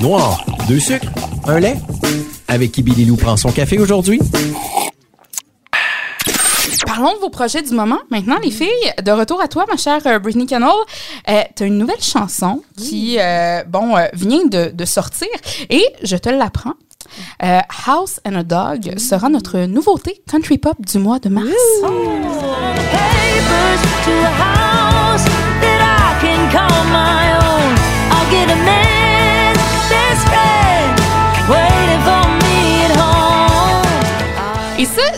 Noir, deux sucres, un lait. Avec qui Billy Lou prend son café aujourd'hui? Parlons de vos projets du moment. Maintenant, les filles, de retour à toi, ma chère euh, Brittany Cannell. Euh, tu as une nouvelle chanson qui, euh, bon, euh, vient de, de sortir et je te l'apprends. Euh, House and a Dog sera notre nouveauté country pop du mois de mars.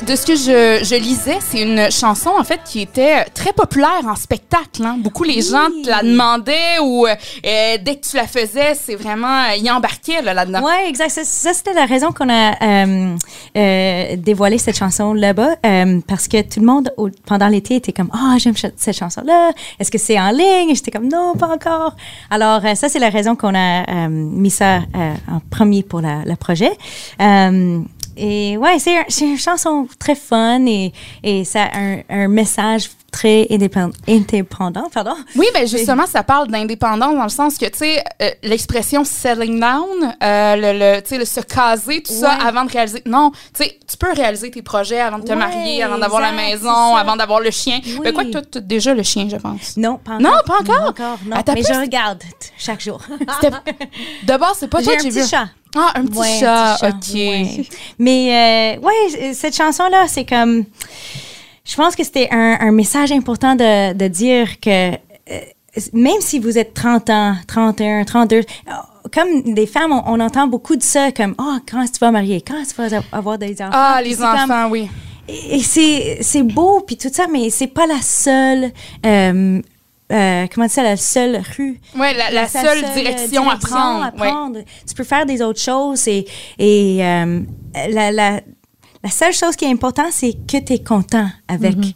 De ce que je, je lisais, c'est une chanson en fait qui était très populaire en spectacle. hein. Beaucoup les gens te la demandaient ou euh, euh, dès que tu la faisais, c'est vraiment euh, y embarquaient là, là-dedans. Ouais, exact. Ça, ça, c'était la raison qu'on a euh, euh, dévoilé cette chanson là-bas, euh, parce que tout le monde au- pendant l'été était comme ah j'aime ch- cette chanson-là. Est-ce que c'est en ligne? J'étais comme non, pas encore. Alors euh, ça c'est la raison qu'on a euh, mis ça euh, en premier pour le projet. Euh, et ouais, c'est un- c'est une chanson très fun et, et ça a un, un message très indépendant, indépendant pardon. Oui, ben justement, ça parle d'indépendance dans le sens que, tu sais, euh, l'expression selling down, euh, le, le, tu sais, se caser, tout ça, avant de réaliser. Non, tu sais, tu peux réaliser tes projets avant de te Ouais, marier, avant d'avoir la maison, avant d'avoir le chien. Oui. Ben quoi que tu as déjà le chien, je pense. Non, pas encore. Non, pas encore? non. Attends, Mais plus- je regarde chaque jour. De base, c'est pas toi que j'ai petit vu. chat. Ah, un petit Ouais, chat, un ok. petit chat, ouais. Mais euh, ouais, cette chanson-là, c'est comme. Je pense que c'était un, un message important de, de dire que euh, même si vous êtes 30 ans, 31, 32, euh, comme des femmes, on, on entend beaucoup de ça, comme Oh, quand tu vas marier, quand tu vas avoir des enfants. Ah, les comme- enfants, oui. et c'est beau puis tout ça mais c'est pas la seule euh, euh, comment dire ça la seule rue Ouais, la, la seule, seule, euh, direction, à prendre. à ouais. prendre. Tu peux faire des autres choses et, et euh, la, la, la seule chose qui est importante, c'est que tu es content avec Mm-hmm.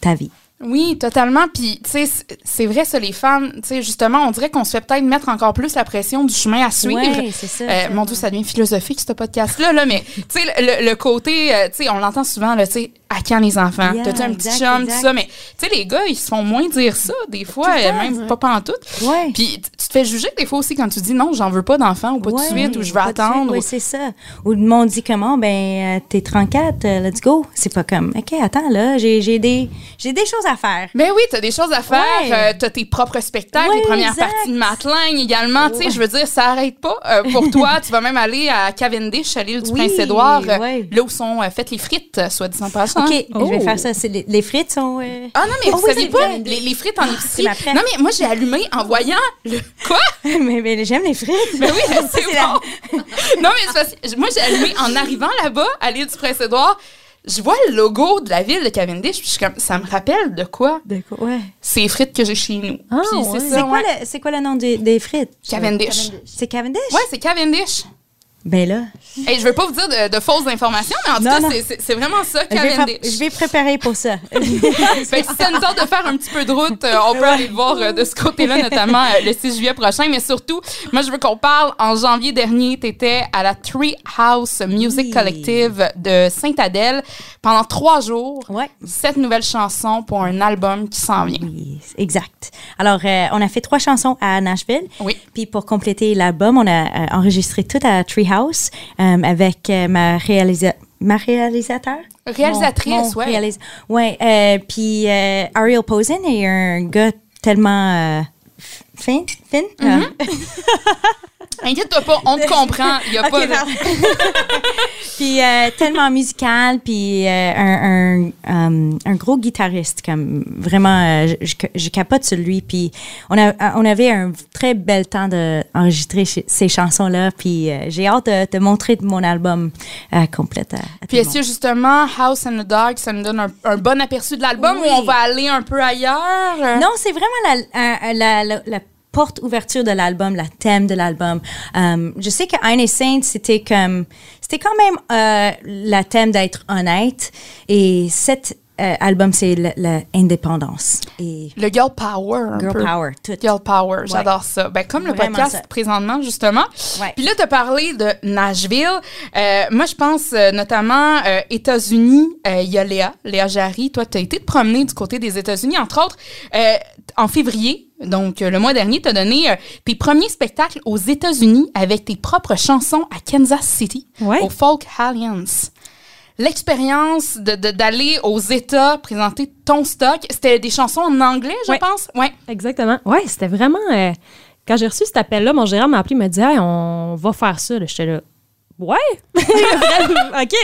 ta vie. Oui, totalement. Puis, tu sais, c'est- vrai, ça, les femmes, tu sais, justement, on dirait qu'on se fait peut-être mettre encore plus la pression du chemin à suivre. C'est ça, Euh, mon Dieu, ça devient philosophique, ce podcast-là, là, mais, tu sais, le, le côté, euh, tu sais, on l'entend souvent, là, tu sais, à quand les enfants? Yeah, T'as-tu un petit chum, exact. tout ça, mais, tu sais, les gars, ils se font moins dire ça, des fois, euh, temps, même ouais. pas pantoute. Ouais. Puis, tu te fais juger des fois aussi quand tu dis non, j'en veux pas d'enfants, ou pas de suite, ou je suite, attendre. Oui, ou- c'est ça. Ou le monde dit comment, ben, euh, t'es 34, euh, let's go. C'est pas comme, OK, attends, là, j'ai j'ai des, j'ai des choses à faire. Mais oui, t'as des choses à faire. Ouais. euh, t'as tes propres spectacles, Ouais, les premières exact. parties de Matline également. Tu sais, je veux dire, ça arrête pas. Euh, pour toi, tu vas même aller à Cavendish, à l'île du Oui, Prince-Édouard, euh, là où sont euh, faites les frites, soit dit en passant. OK, je vais Oh. faire ça. Les, les frites sont. Ah non, mais Oh vous oui, c'est pas, les, les frites en épicerie. préf. Non, mais moi, j'ai allumé en voyant le. Quoi? mais, mais j'aime les frites. Mais oui, c'est la- bon. non, mais moi, j'ai allumé en arrivant là-bas, à l'île du Prince-Édouard. Je vois le logo de la ville de Cavendish, puis je suis comme, ça me rappelle de quoi? De quoi? Ouais. C'est les frites que j'ai chez nous. Ah, ouais. c'est c'est ça, quoi, ouais. le, c'est quoi le nom des, des frites? Cavendish. C'est Cavendish? Ouais, c'est Cavendish. Ben là. Hey, je veux pas vous dire de, de fausses informations, mais en tout cas, c'est- vraiment ça, Je vais, Cavendish. pré- je vais préparer pour ça. Fait que si ça nous tente de faire un petit peu de route, euh, on peut aller le voir euh, de ce côté-là, notamment euh, le 6 juillet prochain. Mais surtout, moi, je veux qu'on parle. En janvier dernier, tu étais à la Tree House Music Oui. Collective de Sainte-Adèle pendant trois jours. Ouais. Sept nouvelles chansons pour un album qui s'en vient. Oui, exact. Alors, on a fait trois chansons à Nashville. Oui. Puis pour compléter l'album, on a enregistré tout à Treehouse euh, avec euh, ma, réalisa ma réalisateur? Réalisatrice, ouais. réalis- ouais. euh, puis Ariel Posen est un gars tellement fin. fin? Mm-hmm. Ah. Inquiète-toi pas, on te comprend. Il y a Ok, pas. puis euh, tellement musical, puis euh, un, un, euh, un gros guitariste, comme vraiment, euh, je, je- capote sur lui. Puis on, a, on avait un très bel temps d'enregistrer ces chansons-là, puis euh, j'ai hâte de, de montrer mon album euh, complète à, à Puis est-ce que justement House and the Dog, ça nous donne un, un bon aperçu de l'album Oui. ou on va aller un peu ailleurs? Non, c'est vraiment la, la, la, la porte ouverture de l'album, la thème de l'album. Euh, je sais que Ein Saint, c'était comme, c'était quand même euh, la thème d'être honnête. Et cette euh, album, c'est l'indépendance. Et Le girl power. un girl peu. power, tout. Girl power, j'adore ça. Ben, comme le Vraiment podcast ça. présentement, justement. Ouais. Puis là, tu as parlé de Nashville. Euh, moi, je pense notamment États-Unis. Il y a Léa, Léa Jarry. Toi, tu as été te promener du côté des États-Unis, entre autres, en février. Donc, euh, le mois dernier, tu as donné euh, tes premiers spectacles aux États-Unis avec tes propres chansons à Kansas City, Ouais. au Folk Alliance. L'expérience de- de- d'aller aux États présenter ton stock, c'était des chansons en anglais, je Ouais. pense? Ouais. Exactement. Ouais, c'était vraiment. euh, quand j'ai reçu cet appel-là, mon gérant m'a appelé, il m'a dit, hey, on va faire ça. J'étais là. Ouais? OK.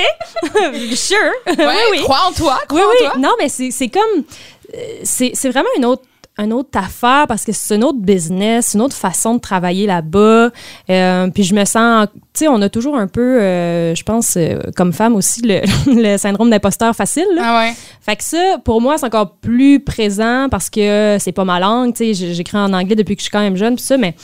sure. Ouais, oui, oui. crois en toi, Oui, crois oui. en toi. Non, mais c'est c'est comme. C'est c'est vraiment une autre une autre affaire parce que c'est une autre business, une autre façon de travailler là-bas. Euh, puis je me sens, tu sais, on a toujours un peu, euh, je pense, euh, comme femme aussi, le, le syndrome d'imposteur facile. là. Ah ouais. Fait que ça, pour moi, c'est encore plus présent parce que c'est pas ma langue. Tu sais, j'écris en anglais depuis que je suis quand même jeune, pis ça, mais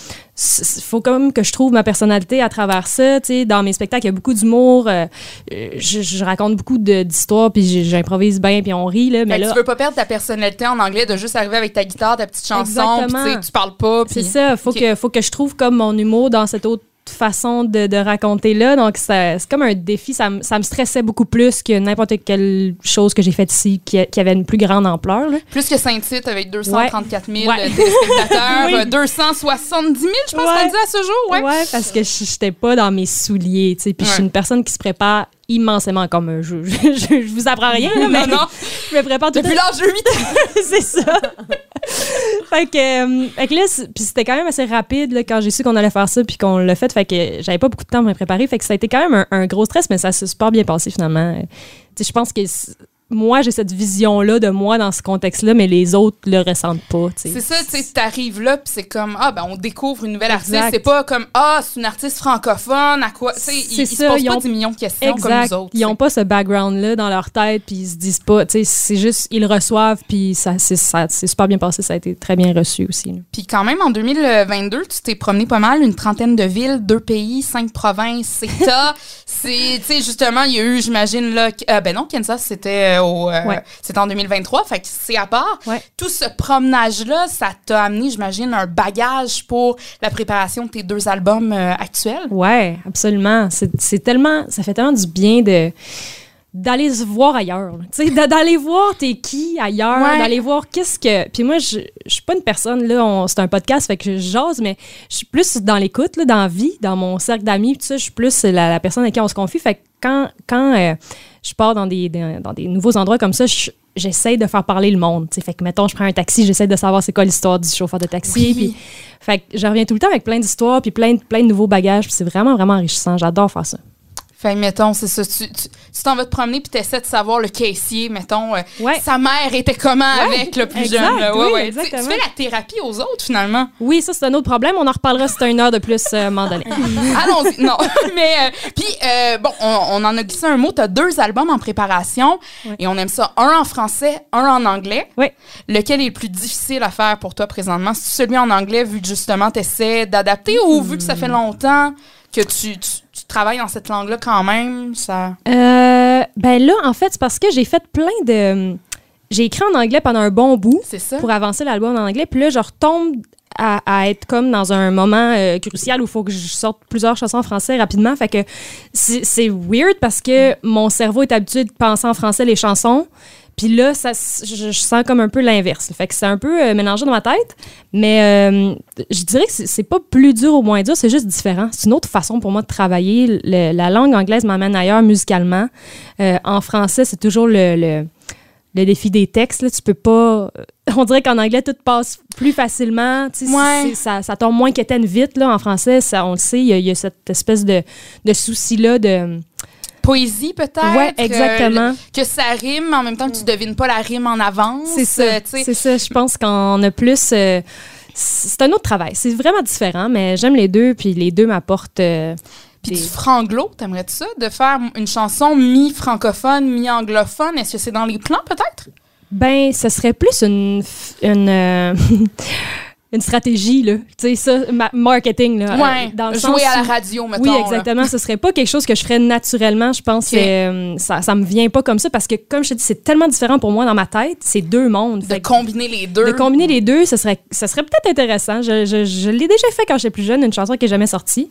faut quand même que je trouve ma personnalité à travers ça. Tu sais, dans mes spectacles, il y a beaucoup d'humour. euh, euh, je, je raconte beaucoup d'histoires, puis j'improvise bien, puis on rit. Là, mais que là, tu veux pas perdre ta personnalité en anglais, de juste arriver avec ta guitare, ta petite chanson, puis tu parles pas. c'est puis- ça. Faut, que, faut que je trouve comme mon humour dans cette autre façon de, de raconter là. Donc, c'est comme un défi. Ça, me- ça me stressait beaucoup plus que n'importe quelle chose que j'ai faite ici qui, a- qui avait une plus grande ampleur. Là. Plus que Saint-Tite avec 234 000 Ouais. téléspectateurs, Oui. euh, 270 000, je pense Ouais. qu'on dit à ce jour. Ouais. Ouais, parce que je j'étais pas dans mes souliers, tu sais. Puis je suis une personne qui se prépare immensément comme un jeu. Je, je, je vous apprends rien, là, mais Non, non. je me prépare tout Depuis l'âge de 8 ans. c'est ça. fait que, euh, fait que là, puis c'était quand même assez rapide là, quand j'ai su qu'on allait faire ça puis qu'on l'a fait. Fait que j'avais pas beaucoup de temps pour me préparer. Fait que ça a été quand même un, un gros stress, mais ça s'est super bien passé finalement. Euh, je pense que moi, j'ai cette vision-là de moi dans ce contexte-là, mais les autres le ressentent pas. C'est ça, tu sais, t'arrives là, puis c'est comme, ah, ben, on découvre une nouvelle artiste. C'est pas comme, ah, c'est une artiste francophone, à quoi. Tu sais, ils, C'est ils se ça, posent ils pas ont- 10 millions de questions comme Exact. nous autres. Ils n'ont pas ce background-là dans leur tête, puis ils se disent pas. Tu sais, c'est juste, ils le reçoivent, puis ça, c'est, ça, c'est super bien passé. Ça a été très bien reçu aussi. Puis quand même, en 2022, tu t'es promené pas mal, une trentaine de villes, deux pays, cinq provinces, États. c'est, tu sais, justement, il y a eu, j'imagine, là, euh, ben non, Kansas, c'était euh, au, euh, Ouais. c'était en 2023, fait que c'est à part. Ouais. Tout ce promenage-là, ça t'a amené, j'imagine, un bagage pour la préparation de tes deux albums euh, actuels? Ouais, absolument. C'est, c'est tellement, ça fait tellement du bien de d'aller se voir ailleurs. d'aller voir t'es qui ailleurs, Ouais. d'aller voir qu'est-ce que. Puis moi, je, je suis pas une personne là. c'est un podcast, fait que je jase, mais je suis plus dans l'écoute, là, dans la vie, dans mon cercle d'amis. Tout ça, je suis plus la, la personne à qui on se confie. Fait que quand quand euh, je pars dans des, dans, dans des nouveaux endroits comme ça, je- j'essaie de faire parler le monde. Fait que, mettons, je prends un taxi, j'essaie de savoir c'est quoi l'histoire du chauffeur de taxi. Oui. Puis, fait que je reviens tout le temps avec plein d'histoires, puis plein, de- plein de nouveaux bagages. C'est vraiment, vraiment enrichissant. J'adore faire ça. Fait mettons, c'est ça, tu t'en vas te promener puis t'essaies de savoir le caissier, mettons, euh, Ouais. sa mère était comment Ouais, avec le plus exact, jeune. oui, ouais. Tu- Tu, fais la thérapie aux autres, finalement. Oui, ça, c'est un autre problème. On en reparlera si c'est une heure de plus euh. Allons-y. Non. Mais, euh, puis, euh, bon, on, on en a glissé un mot. Tu as deux albums en préparation et on aime ça. Un en français, un en anglais. Oui. Lequel est le plus difficile à faire pour toi présentement? C'est celui en anglais, vu que justement, tu essaies d'adapter ou vu que ça fait longtemps que tu travailles dans cette langue-là quand même? Ça... Euh, ben là, en fait, c'est parce que j'ai fait plein de. J'ai écrit en anglais pendant un bon bout C'est ça? pour avancer l'album en anglais. Puis là, je retombe à, à être comme dans un moment euh, crucial où il faut que je sorte plusieurs chansons en français rapidement. Fait que c'est c'est weird parce que mon cerveau est habitué de penser en français les chansons. Puis là, ça, je, je sens comme un peu l'inverse. Fait que c'est un peu euh, mélangé dans ma tête. Mais euh, je dirais que c'est- pas plus dur ou moins dur, c'est juste différent. C'est une autre façon pour moi de travailler. Le- la langue anglaise m'amène ailleurs musicalement. Euh, en français, c'est toujours le, le, le défi des textes. Là. Tu peux pas. On dirait qu'en anglais, tout passe plus facilement. Ouais. ça, ça tombe moins quétaine vite. Là. En français, ça, on le sait, il y, a- il y a cette espèce de, de souci-là de. Poésie, peut-être? Ouais, exactement. que ça rime, en même temps que tu devines pas la rime en avance. C'est ça. C'est ça. Je pense qu'on a plus. euh, c'est un autre travail. C'est vraiment différent, mais j'aime les deux, puis les deux m'apportent. euh, Puis du franglo, t'aimerais-tu ça? De faire une chanson mi-francophone, mi-anglophone? Est-ce que c'est dans les plans, peut-être? Ben, ce serait plus une euh, une stratégie, là. Tu sais, ça, ma- marketing, là. Ouais, euh, dans le jouer sens à la radio, mettons. Oui, là. exactement. Ce serait pas quelque chose que je ferais naturellement. Je pense que euh, ça, ça me vient pas comme ça parce que, comme je te dis, c'est tellement différent pour moi dans ma tête. C'est deux mondes. De combiner les deux. de combiner les deux, ce serait, ça serait peut-être intéressant. Je, je- je l'ai déjà fait quand j'étais plus jeune, une chanson qui n'est jamais sortie.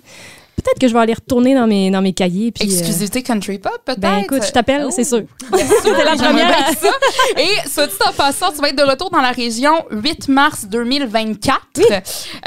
Peut-être que je vais aller retourner dans mes, dans mes cahiers. Puis, euh, Exclusivité country pop, peut-être? ben écoute, je t'appelle, Oh. c'est sûr. T'es la première. ça. Et soit dit en passant, tu vas être de retour dans la région 8 mars 2024.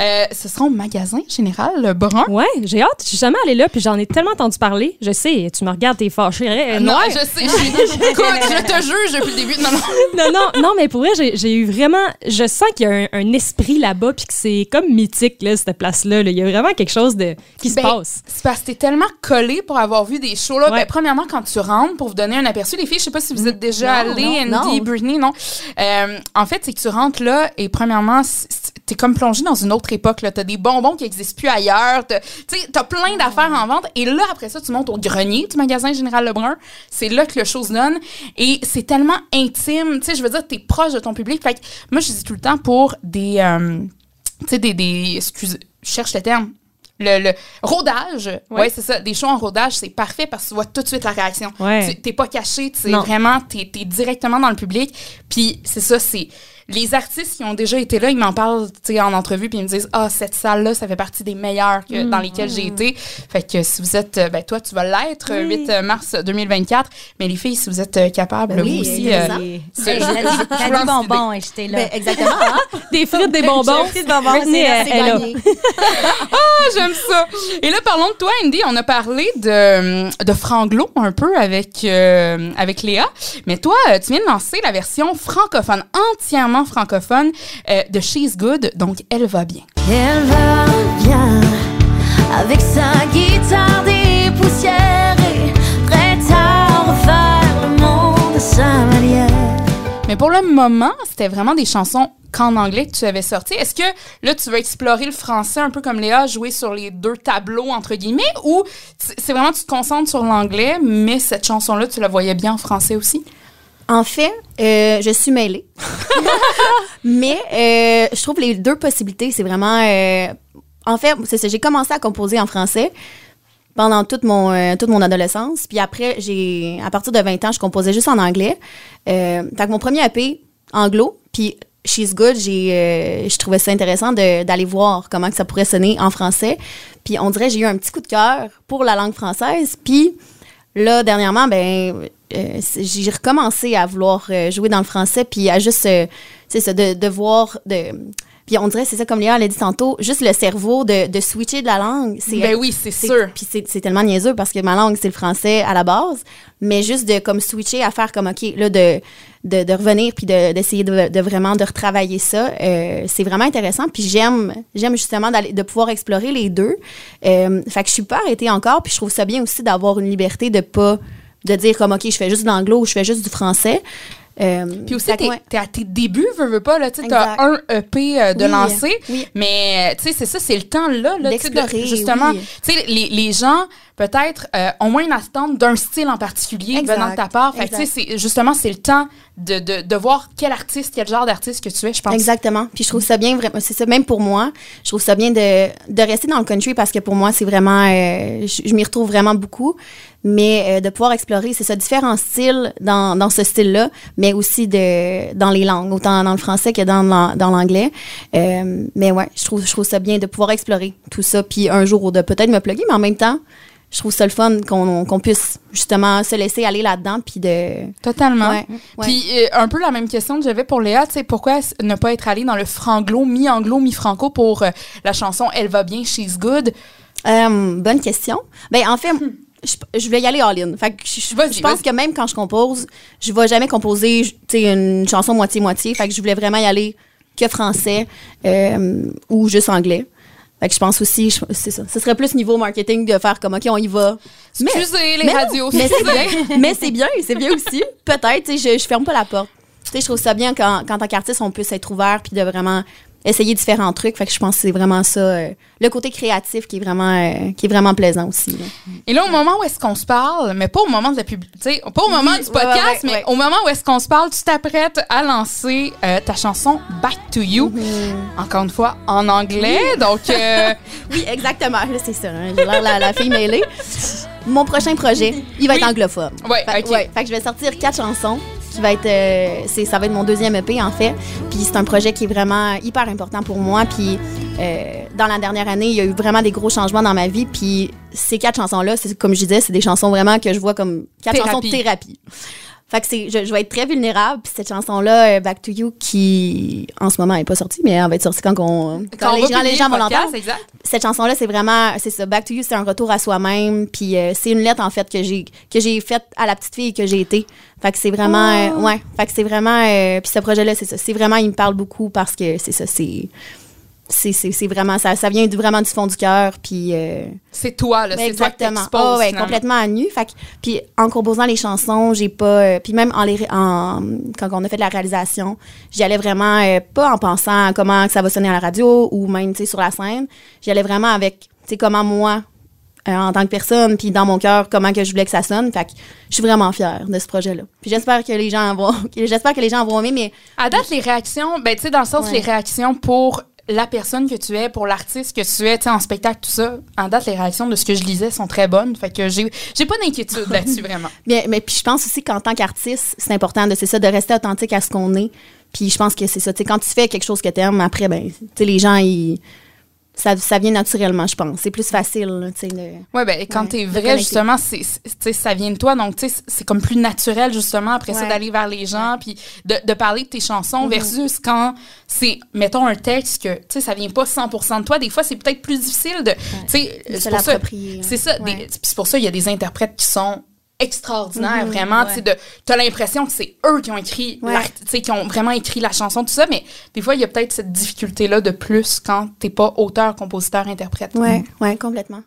Euh, ce sera au magasin général Brun. Ouais, j'ai hâte. Je suis jamais allée là, puis j'en ai tellement entendu parler. Je sais, tu me regardes, t'es fâché. Euh, Non, noir. je sais, je suis. Écoute, je te juge depuis le début. Non, non. non, non, non, mais pour vrai, j'ai eu vraiment. Je sens qu'il y a un, un esprit là-bas, puis que c'est comme mythique, là, cette place-là. là. Il y a vraiment quelque chose de, qui se Ben, passe. C'est parce que t'es tellement collé pour avoir vu des shows là. Ouais. Ben, premièrement, quand tu rentres, pour vous donner un aperçu, les filles, je sais pas si vous êtes déjà Non, allées, Andy, non. Britney, non. Euh, en fait, c'est que tu rentres là et premièrement, t'es comme plongé dans une autre époque. T'as des bonbons qui existent plus ailleurs. T'as- plein d'affaires en vente. Et là, après ça, tu montes au grenier du magasin Général Lebrun. C'est là que le show se donne. Et c'est tellement intime. Tu sais, je veux dire, t'es proche de ton public. Fait que moi, je dis tout le temps pour des... euh, tu sais, des, des... Excusez, je cherche le terme. Le, le rodage, ouais, c'est ça. Des shows en rodage, c'est parfait parce que tu vois tout de suite la réaction. Ouais. Tu- T'es pas caché, tu sais, vraiment, t'es es directement dans le public. Puis c'est ça, c'est les artistes qui ont déjà été là, ils m'en parlent, en entrevue, puis ils me disent, ah, cette salle-là, ça fait partie des meilleures que- dans lesquelles j'ai été. Fait que si vous êtes, euh, ben toi, tu vas l'être, euh, 8 mars 2024. Mais les filles, si vous êtes euh, capables, Ben vous oui, aussi. euh, t'as je dit lance bonbons et j'étais là. Ben, exactement. Hein? Des frites, des bonbons. J'ai pris de bonbons, c'est elle- c'est elle gagné. Ah, j'aime ça. Et là, parlons de toi, Andy. On a parlé de, de Franglo un peu avec, euh, avec Léa. Mais toi, euh, tu viens de lancer la version francophone, entièrement francophone euh, de She's Good. Donc, elle va bien. Elle va bien avec sa guitare dépoussiérée, prête à refaire le monde à sa manière. Mais pour le moment, c'était vraiment des chansons qu'en anglais que tu avais sorties. Est-ce que là, tu veux explorer le français un peu comme Léa, jouer sur les deux tableaux, entre guillemets, ou c'est vraiment tu te concentres sur l'anglais, mais cette chanson-là, tu la voyais bien en français aussi? En fait, euh, je suis mêlée. Mais euh, je trouve les deux possibilités, c'est vraiment. euh, en fait. J'ai commencé à composer en français pendant toute mon, toute mon adolescence. Puis après, j'ai à partir de 20 ans, je composais juste en anglais. Euh, que mon premier EP, anglo, puis She's Good, j'ai, je trouvais ça intéressant d'aller voir comment que ça pourrait sonner en français. Puis on dirait j'ai eu un petit coup de cœur pour la langue française. Puis là, dernièrement, ben, euh, j'ai recommencé à vouloir euh, jouer dans le français, puis à juste, euh, c'est ça, de, de voir, de... Puis on dirait, c'est ça, comme Léa l'a dit tantôt, juste le cerveau de, de switcher de la langue. c'est Ben oui, c'est sûr. Puis c'est tellement niaiseux parce que ma langue, c'est le français à la base, mais juste de comme switcher à faire comme, OK, là, de, de, de revenir puis de- d'essayer de, de vraiment de retravailler ça, euh, c'est vraiment intéressant. Puis j'aime j'aime justement de pouvoir explorer les deux. Euh, fait que je suis pas arrêtée encore, puis je trouve ça bien aussi d'avoir une liberté de pas de dire comme, OK, je fais juste de l'anglo ou je fais juste du français. Euh, Puis aussi, t'es, t'es à tes débuts, veux, veux pas, là, tu Exact. un EP euh, de Oui, lancer, oui. mais, euh, tu sais, c'est ça, c'est le temps, là, là de- justement, oui. tu sais, les, les gens, peut-être, euh, ont moins une attente d'un style en particulier Exact, venant de ta part, fait que, justement, c'est le temps de, de, de voir quel artiste, quel genre d'artiste que tu es, je pense. Exactement. Puis je trouve ça bien, vraiment, c'est ça, même pour moi, je trouve ça bien de, de rester dans le country parce que pour moi, c'est vraiment, euh, je, je m'y retrouve vraiment beaucoup. Mais euh, de pouvoir explorer, c'est ça, différents styles dans, dans ce style-là, mais aussi de, dans les langues, autant dans le français que dans, dans l'anglais. Mais ouais, je trouve, je trouve ça bien de pouvoir explorer tout ça, puis un jour de peut-être me plugger, mais en même temps, je trouve ça le fun qu'on puisse justement se laisser aller là-dedans, puis de... Totalement. Ouais, ouais. Puis euh, un peu la même question que j'avais pour Léa, tu sais, pourquoi ne pas être allé dans le franglo, mi-anglo, mi-franco pour euh, la chanson Elle va bien, She's Good? Euh, bonne question. Ben, en fait, je, je vais y aller all-in. Fait que je, je- Vas-y, je pense que même quand je compose, je vais jamais composer tu sais, une chanson moitié-moitié. Fait que je voulais vraiment y aller que français ou juste anglais. Fait que je pense aussi, je- c'est ça. Ce serait plus niveau marketing de faire comme, OK, on y va. Mais- Excusez les mais non, radios. mais c'est bien. mais c'est bien, c'est bien aussi. Peut-être, tu sais, je, je ferme pas la porte. Tu sais, je trouve ça bien quand, quand tant qu'artiste, on peut s'être ouvert puis de vraiment essayer différents trucs. Fait que je pense que c'est vraiment ça, euh, le côté créatif qui est vraiment, euh, qui est vraiment plaisant aussi. là. Et là, au moment où est-ce qu'on se parle, mais pas au moment de la publicité, pas au moment Oui, du podcast, ouais, ouais, mais ouais. au moment où est-ce qu'on se parle, tu t'apprêtes à lancer euh, ta chanson Back to You. Mm-hmm. Encore une fois, en anglais. Donc, euh, Oui, exactement. Là, c'est ça. hein. J'ai l'air la, la fille mêlée. Mon prochain projet, il va Oui. être anglophone. Ouais, Fait, ok. ouais. Fait que je vais sortir quatre chansons. Qui va être, euh, c'est, ça va être mon deuxième EP en fait. Puis c'est un projet qui est vraiment hyper important pour moi. Puis euh, dans la dernière année, il y a eu vraiment des gros changements dans ma vie. Puis ces quatre chansons-là, c'est comme je disais, c'est des chansons vraiment que je vois comme quatre Thérapie. chansons de thérapie. Fait que c'est, je, je vais être très vulnérable. Puis cette chanson-là, euh, Back to You, qui en ce moment n'est pas sortie, mais elle va être sortie quand, on, quand, quand on les, gens, les gens vont l'entendre. cette chanson là c'est vraiment c'est ça. Back to You c'est un retour à soi-même puis euh, c'est une lettre en fait que j'ai que j'ai faite à la petite fille que j'ai été. Fait que c'est vraiment euh, ouais. Fait que c'est vraiment euh, puis ce projet là c'est ça. C'est vraiment il me parle beaucoup parce que c'est ça. C'est c'est vraiment ça ça vient vraiment du fond du cœur puis euh, C'est toi, là. ben, C'est toi qui Ah ouais, complètement à nu. Fait puis en composant les chansons j'ai pas euh, puis même en les en quand on a fait de la réalisation j'y allais vraiment euh, pas en pensant à comment ça va sonner à la radio ou même tu sais sur la scène. J'y allais vraiment avec tu sais comment moi en tant que personne puis dans mon cœur comment que je voulais que ça sonne. Fait que je suis vraiment fière de ce projet là puis j'espère que les gens vont j'espère que les gens vont aimer mais À date, les réactions, ben, tu sais, dans le sens, Ouais. les réactions pour la personne que tu es, pour l'artiste que tu es, en spectacle, tout ça, en date, les réactions de ce que je lisais sont très bonnes. Fait que j'ai j'ai pas d'inquiétude là-dessus, vraiment. Mais, mais puis je pense aussi qu'en tant qu'artiste, c'est important de c'est ça de rester authentique à ce qu'on est. Puis je pense que c'est ça. Tu sais, quand tu fais quelque chose que tu aimes, après, ben, tu sais, les gens, ils, ça, ça vient naturellement, je pense. C'est plus facile. Ouais, ben, quand Ouais, t'es vrai, justement, c'est, c'est- tu sais, ça vient de toi. Donc, tu sais, c'est- comme plus naturel, justement, après ça, Ouais. d'aller vers les gens, puis de, de parler de tes chansons versus quand c'est, mettons, un texte que, tu sais, ça vient pas 100% de toi. Des fois, c'est peut-être plus difficile de, tu sais, se c'est pour ça. ouais. C'est ça. Ouais. c'est pour ça, il y a des interprètes qui sont extraordinaires, Mhm, vraiment. ouais. Tu de- t'as l'impression que c'est eux qui ont écrit, Ouais. qui ont vraiment écrit la chanson, tout ça, mais des fois, il y a peut-être cette difficulté-là de plus quand t'es pas auteur, compositeur, interprète. Ouais, ouais, complètement.